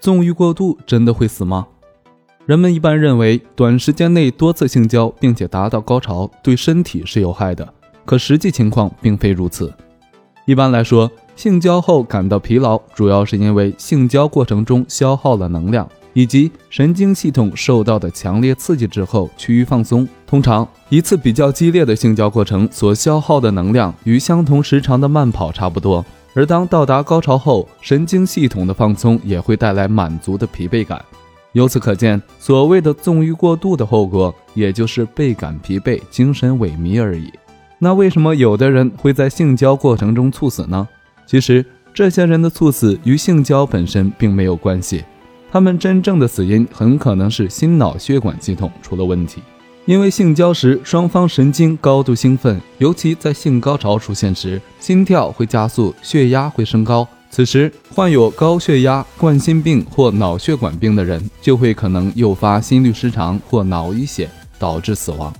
纵欲过度真的会死吗？人们一般认为，短时间内多次性交并且达到高潮对身体是有害的，可实际情况并非如此。一般来说，性交后感到疲劳，主要是因为性交过程中消耗了能量，以及神经系统受到的强烈刺激之后趋于放松。通常，一次比较激烈的性交过程所消耗的能量与相同时长的慢跑差不多。而当到达高潮后，神经系统的放松也会带来满足的疲惫感。由此可见，所谓的纵欲过度的后果，也就是倍感疲惫、精神萎靡而已。那为什么有的人会在性交过程中猝死呢？其实，这些人的猝死与性交本身并没有关系，他们真正的死因很可能是心脑血管系统出了问题。因为性交时双方神经高度兴奋，尤其在性高潮出现时，心跳会加速，血压会升高。此时，患有高血压、冠心病或脑血管病的人就会可能诱发心律失常或脑溢血，导致死亡。